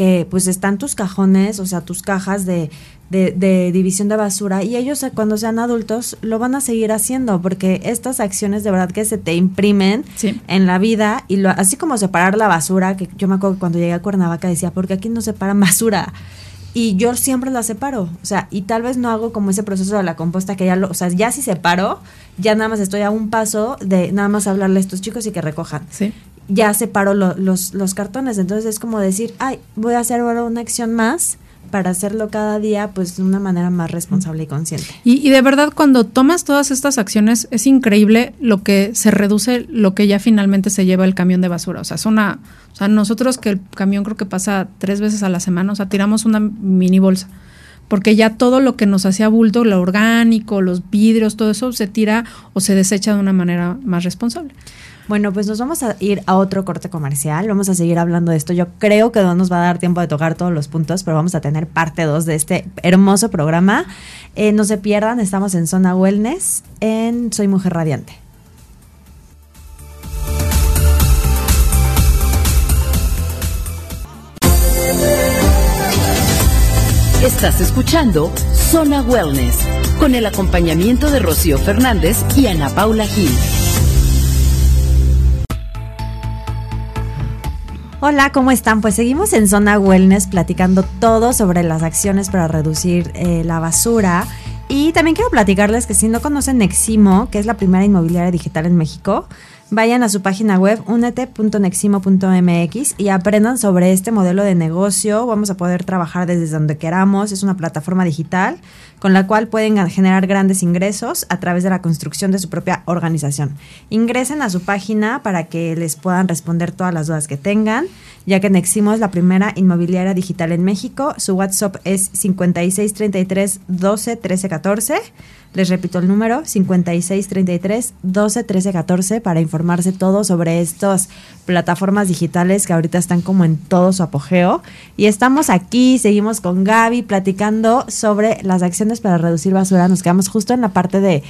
que pues están tus cajones o sea tus cajas de de, división de basura y ellos eh, cuando sean adultos lo van a seguir haciendo porque estas acciones de verdad que se te imprimen en la vida y lo, así como separar la basura, que yo me acuerdo que cuando llegué a Cuernavaca decía, porque aquí no separan basura? Y yo siempre la separo, o sea, y tal vez no hago como ese proceso de la composta que ya lo, o sea, ya si separo, ya nada más estoy a un paso de nada más hablarle a estos chicos y que recojan. Sí ya separo los, los cartones. Entonces es como decir, ay, voy a hacer ahora una acción más para hacerlo cada día pues de una manera más responsable y consciente. Y, de verdad cuando tomas todas estas acciones es increíble lo que se reduce, lo que ya finalmente se lleva el camión de basura. O sea, es una, o sea, nosotros que el camión creo que pasa tres veces a la semana, o sea, tiramos una mini bolsa. Porque ya todo lo que nos hacía bulto, lo orgánico, los vidrios, todo eso se tira o se desecha de una manera más responsable. Bueno, pues nos vamos a ir a otro corte comercial. Vamos a seguir hablando de esto. Yo creo que no nos va a dar tiempo de tocar todos los puntos, pero vamos a tener parte 2 de este hermoso programa. Eh, no se pierdan, estamos en Zona Wellness en Soy Mujer Radiante. Estás escuchando Zona Wellness con el acompañamiento de Rocío Fernández y Ana Paula Gil. Hola, ¿cómo están? Pues seguimos en Zona Wellness platicando todo sobre las acciones para reducir eh, la basura. Y también quiero platicarles que si no conocen Neximo, que es la primera inmobiliaria digital en México, vayan a su página web unete.neximo.mx y aprendan sobre este modelo de negocio. Vamos a poder trabajar desde donde queramos. Es una plataforma digital con la cual pueden generar grandes ingresos a través de la construcción de su propia organización. Ingresen a su página para que les puedan responder todas las dudas que tengan, ya que Neximo es la primera inmobiliaria digital en México. Su WhatsApp es 5633 12 13 14 les repito el número 5633 12 13 14 para informarse todo sobre estas plataformas digitales que ahorita están como en todo su apogeo. Y estamos aquí, seguimos con Gaby platicando sobre las acciones para reducir basura. Nos quedamos justo en la parte de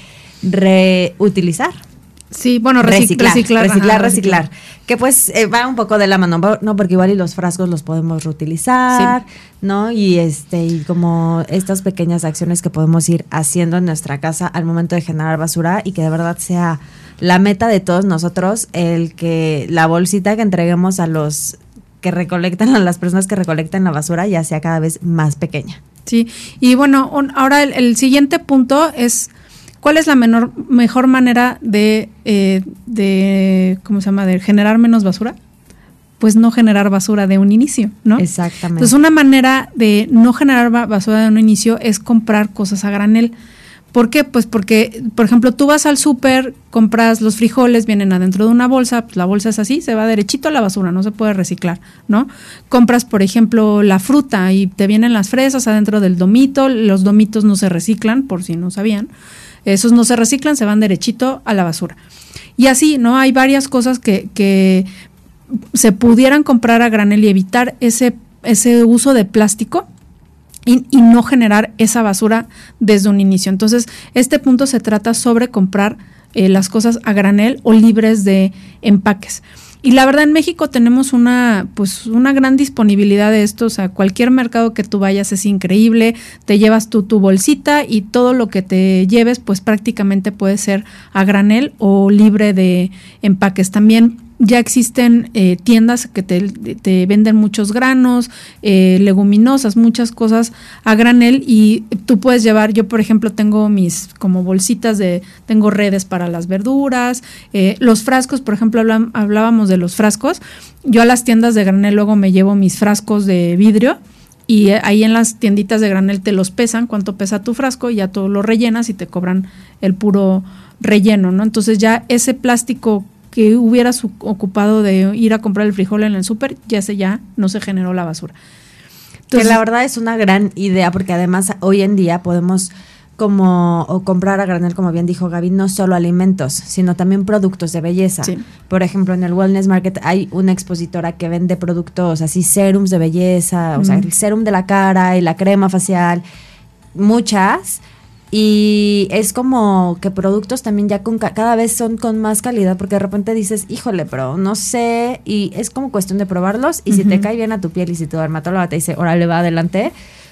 reutilizar. Sí, bueno, reciclar, reciclar, reciclar, Que pues eh, va un poco de la mano, ¿no? Porque igual y los frascos los podemos reutilizar, ¿no? Y este, y como estas pequeñas acciones que podemos ir haciendo en nuestra casa al momento de generar basura y que de verdad sea la meta de todos nosotros, el que la bolsita que entreguemos a los que recolectan, a las personas que recolectan la basura, ya sea cada vez más pequeña. Sí, y bueno, ahora el siguiente punto es ¿Cuál es la menor, mejor manera de, eh, de, ¿cómo se llama?, de generar menos basura? Pues no generar basura de un inicio, ¿no? Exactamente. Entonces, una manera de no generar basura de un inicio es comprar cosas a granel ¿Por qué? Pues porque, por ejemplo, tú vas al súper, compras los frijoles, vienen adentro de una bolsa, pues la bolsa es así, se va derechito a la basura, no se puede reciclar, ¿no? Compras, por ejemplo, la fruta y te vienen las fresas adentro del domito, los domitos no se reciclan, por si no sabían, esos no se reciclan, se van derechito a la basura. Y así, ¿no? Hay varias cosas que, que se pudieran comprar a granel y evitar ese, ese uso de plástico y, no generar esa basura desde un inicio. Entonces, este punto se trata sobre comprar eh, las cosas a granel o libres de empaques. Y la verdad en México tenemos una pues una gran disponibilidad de esto, o sea, cualquier mercado que tú vayas es increíble, te llevas tú tu bolsita y todo lo que te lleves pues prácticamente puede ser a granel o libre de empaques. También ya existen eh, tiendas que te, venden muchos granos, eh, leguminosas, muchas cosas a granel y tú puedes llevar, yo por ejemplo tengo mis como bolsitas de, tengo redes para las verduras, eh, los frascos, por ejemplo hablábamos de los frascos, yo a las tiendas de granel luego me llevo mis frascos de vidrio y ahí en las tienditas de granel te los pesan, cuánto pesa tu frasco y ya todo lo rellenas y te cobran el puro relleno, ¿no? Entonces ya ese plástico que hubieras ocupado de ir a comprar el frijol en el súper, ya se ya no se generó la basura. que la verdad es una gran idea porque además hoy en día podemos como o comprar a granel, como bien dijo Gaby, no solo alimentos, sino también productos de belleza. Por ejemplo, en el Wellness Market hay una expositora que vende productos así, serums de belleza, o sea, el serum de la cara y la crema facial, muchas y es como que productos también ya con cada vez son con más calidad porque de repente dices, híjole, pero no sé. Y es como cuestión de probarlos. Y si te cae bien a tu piel y si tu dermatóloga te dice, órale, va adelante,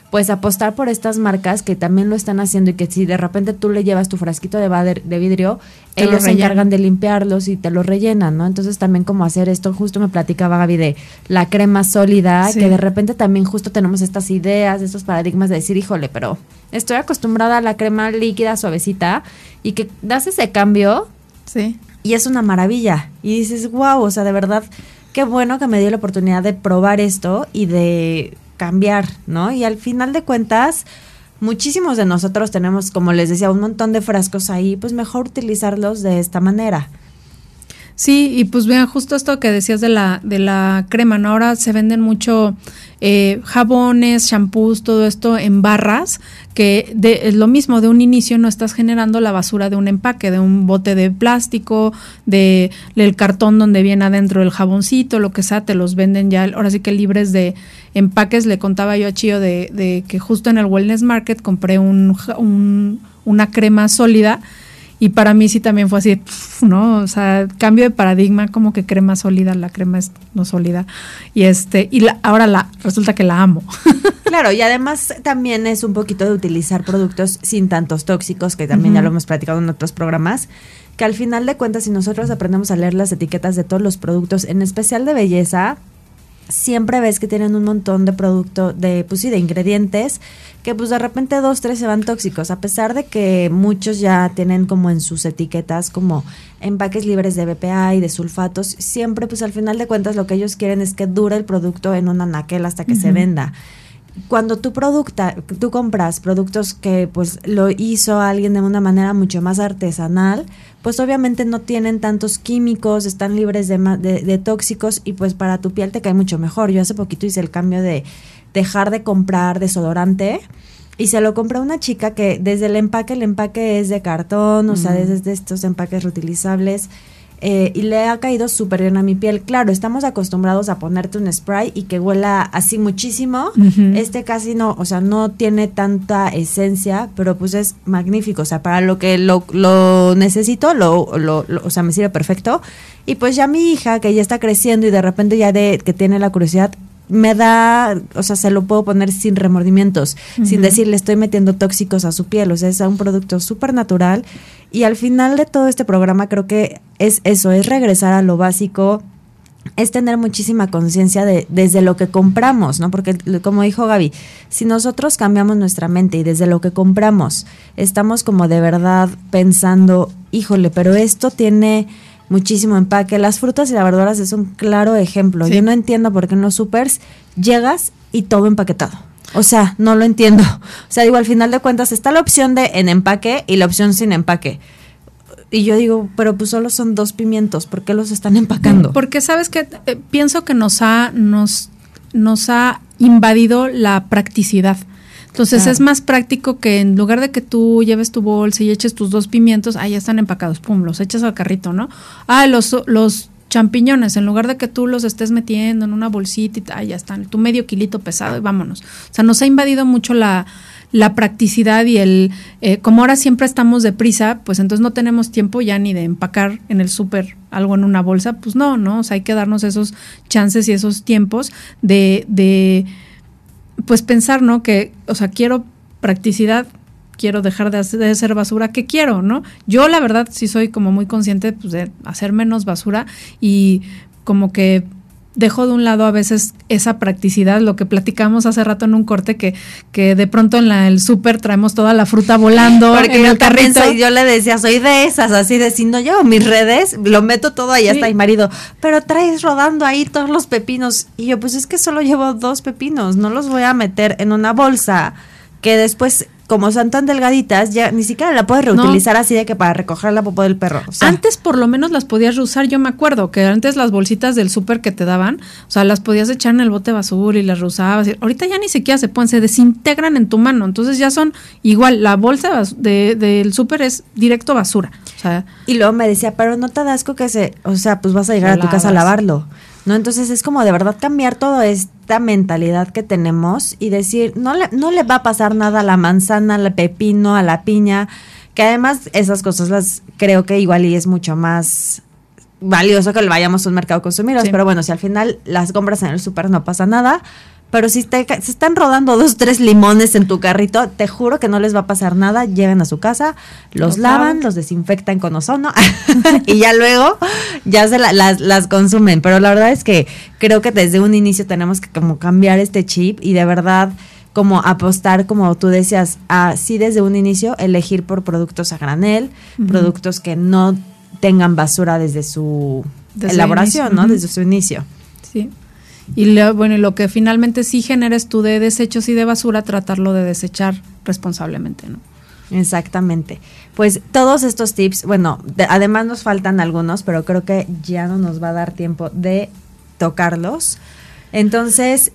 pues apostar por estas marcas que también lo están haciendo y que si de repente tú le llevas tu frasquito de, de vidrio, ellos se encargan de limpiarlos y te lo rellenan, ¿no? Entonces también como hacer esto, justo me platicaba Gaby de la crema sólida, que de repente también justo tenemos estas ideas, estos paradigmas de decir, híjole, pero estoy acostumbrada a la crema líquida, suavecita, y que das ese cambio. Sí. Y es una maravilla. Y dices, wow, o sea, de verdad, qué bueno que me dio la oportunidad de probar esto y de cambiar, ¿no? Y al final de cuentas, muchísimos de nosotros tenemos, como les decía, un montón de frascos ahí, pues mejor utilizarlos de esta manera. Sí, y pues vean, justo esto que decías de la, de la crema, ¿no? Ahora se venden mucho eh, jabones, shampoos, todo esto en barras, que de, es lo mismo, de un inicio no estás generando la basura de un empaque, de un bote de plástico, de, del cartón donde viene adentro el jaboncito, lo que sea, te los venden ya, ahora sí que libres de empaques. Le contaba yo a Chío de, de que justo en el Wellness Market compré un, un, una crema sólida y para mí sí también fue así, ¿no? O sea, cambio de paradigma, como que crema sólida, la crema es no sólida. Y este, y ahora la, resulta que la amo. Claro, y además también es un poquito de utilizar productos sin tantos tóxicos, que también ya lo hemos platicado en otros programas, que al final de cuentas, si nosotros aprendemos a leer las etiquetas de todos los productos, en especial de belleza, siempre ves que tienen un montón de producto, de, pues sí, de ingredientes, que pues de repente dos, tres se van tóxicos, a pesar de que muchos ya tienen como en sus etiquetas como empaques libres de BPA y de sulfatos, siempre pues al final de cuentas lo que ellos quieren es que dure el producto en un anaquel hasta que se venda. Cuando tú producta, tú compras productos que pues lo hizo alguien de una manera mucho más artesanal, pues obviamente no tienen tantos químicos, están libres de, de, tóxicos y pues para tu piel te cae mucho mejor. Yo hace poquito hice el cambio de dejar de comprar desodorante y se lo compré a una chica que desde el empaque, el empaque es de cartón, o sea, desde estos empaques reutilizables eh, y le ha caído súper bien a mi piel. Claro, estamos acostumbrados a ponerte un spray y que huela así muchísimo. Este casi no, o sea, no tiene tanta esencia, pero pues es magnífico. O sea, para lo que lo, lo necesito, lo, lo, o sea, me sirve perfecto. Y pues ya mi hija, que ya está creciendo y de repente ya de que tiene la curiosidad, me da, o sea, se lo puedo poner sin remordimientos, sin decir le estoy metiendo tóxicos a su piel, o sea, es un producto súper natural. Y al final de todo este programa creo que es eso, es regresar a lo básico, es tener muchísima conciencia de desde lo que compramos, ¿no? Porque como dijo Gaby, si nosotros cambiamos nuestra mente y desde lo que compramos estamos como de verdad pensando, híjole, pero esto tiene muchísimo empaque. Las frutas y las verduras es un claro ejemplo. Yo no entiendo por qué en los supers llegas y todo empaquetado. O sea, no lo entiendo. O sea, digo, al final de cuentas está la opción de en empaque y la opción sin empaque. Y yo digo, pero pues solo son dos pimientos, ¿por qué los están empacando? Porque sabes que eh, pienso que nos ha, nos, nos ha invadido la practicidad. Entonces es más práctico que en lugar de que tú lleves tu bolsa y eches tus dos pimientos, ahí ya están empacados, pum, los echas al carrito, ¿no? Ah, los, los champiñones, en lugar de que tú los estés metiendo en una bolsita y ah, ya están, tu medio kilito pesado y vámonos. O sea, nos ha invadido mucho la, la practicidad y el, eh, como ahora siempre estamos deprisa, pues entonces no tenemos tiempo ya ni de empacar en el súper algo en una bolsa, pues no, ¿no? O sea, hay que darnos esos chances y esos tiempos de, de pues pensar, ¿no? Que, o sea, quiero practicidad, quiero dejar de hacer, basura, ¿qué quiero, no? Yo la verdad sí soy como muy consciente pues, de hacer menos basura y como que dejo de un lado a veces esa practicidad, lo que platicamos hace rato en un corte, que, que de pronto en la, el súper traemos toda la fruta volando Porque en el carrito. y yo le decía, soy de esas, así de si no llevo mis redes, lo meto todo ahí hasta mi marido, pero traes rodando ahí todos los pepinos. Y yo, pues es que solo llevo dos pepinos, no los voy a meter en una bolsa que después como son tan delgaditas, ya ni siquiera la puedes reutilizar así de que para recoger la popó del perro. antes por lo menos las podías reusar, yo me acuerdo que antes las bolsitas del súper que te daban, o sea, las podías echar en el bote basura y las reusabas. Ahorita ya ni siquiera se pueden, se desintegran en tu mano, entonces ya son igual, la bolsa de, del súper es directo basura. O sea, y luego me decía, pero no te da asco que se, o sea, pues vas a llegar a tu casa a lavarlo. ¿No? Entonces es como de verdad cambiar toda esta mentalidad que tenemos y decir, no le, no le va a pasar nada a la manzana, al pepino, a la piña, que además esas cosas las creo que igual y es mucho más valioso que le vayamos a un mercado consumidor, pero bueno, si al final las compras en el súper no pasa nada, pero si te, se están rodando dos, tres limones en tu carrito, te juro que no les va a pasar nada. Llegan a su casa, los, lavan, los desinfectan con ozono y ya luego ya se las, las consumen. Pero la verdad es que creo que desde un inicio tenemos que como cambiar este chip y de verdad como apostar, como tú decías, así desde un inicio elegir por productos a granel, productos que no tengan basura desde su elaboración, ¿no? Desde su inicio. Sí. Y lo, bueno, lo que finalmente sí generes tú de desechos y de basura, tratarlo de desechar responsablemente, ¿no? Exactamente. Pues todos estos tips, bueno, además nos faltan algunos, pero creo que ya no nos va a dar tiempo de tocarlos. Entonces,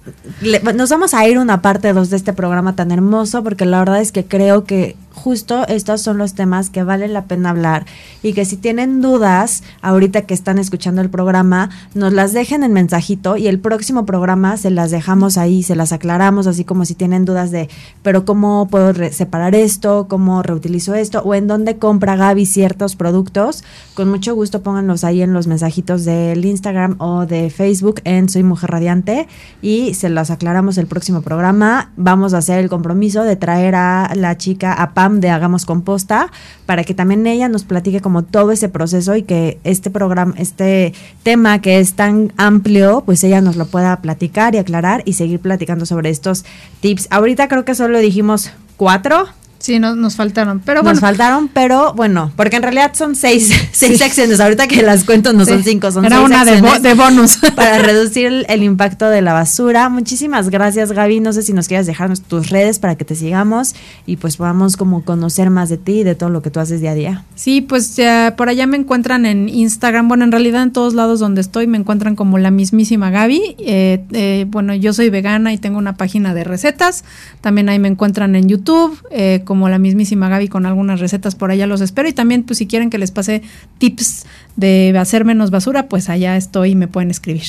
nos vamos a ir una parte 2 de este programa tan hermoso porque la verdad es que creo que justo estos son los temas que vale la pena hablar y que si tienen dudas ahorita que están escuchando el programa, nos las dejen en mensajito y el próximo programa se las dejamos ahí, se las aclaramos, así como si tienen dudas de, pero ¿cómo puedo separar esto? ¿Cómo reutilizo esto? ¿O en dónde compra Gaby ciertos productos? Con mucho gusto pónganlos ahí en los mensajitos del Instagram o de Facebook en Soy Mujer Radiante y se las aclaramos el próximo programa. Vamos a hacer el compromiso de traer a la chica a de Hagamos Composta, para que también ella nos platique como todo ese proceso y que este programa, este tema que es tan amplio, pues ella nos lo pueda platicar y aclarar y seguir platicando sobre estos tips. Ahorita creo que solo dijimos cuatro, Sí, nos faltaron, pero bueno. Nos faltaron, pero bueno, porque en realidad son seis, seis secciones. Ahorita que las cuento no son cinco, son Era una de, de, bonus. Para reducir el, impacto de la basura. Muchísimas gracias, Gaby. No sé si nos quieras dejar tus redes para que te sigamos y pues podamos como conocer más de ti y de todo lo que tú haces día a día. Sí, pues ya por allá me encuentran en Instagram. Bueno, en realidad en todos lados donde estoy me encuentran como la mismísima Gaby. Eh, eh, bueno, yo soy vegana y tengo una página de recetas. También ahí me encuentran en YouTube. Eh, como la mismísima Gaby con algunas recetas por allá los espero y también pues si quieren que les pase tips de hacer menos basura pues allá estoy y me pueden escribir.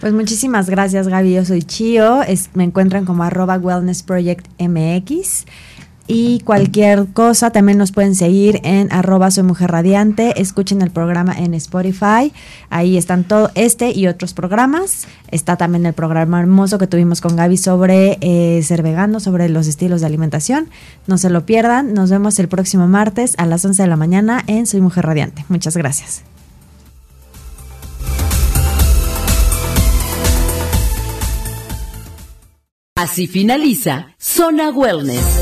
Pues muchísimas gracias Gaby, yo soy Chio, me encuentran como arroba wellness project mx. Y cualquier cosa también nos pueden seguir en arroba soy mujer radiante. Escuchen el programa en Spotify. Ahí están todo este y otros programas. Está también el programa hermoso que tuvimos con Gaby sobre eh, ser vegano, sobre los estilos de alimentación. No se lo pierdan. Nos vemos el próximo martes a las 11 de la mañana en Soy Mujer Radiante. Muchas gracias. Así finaliza Zona Wellness.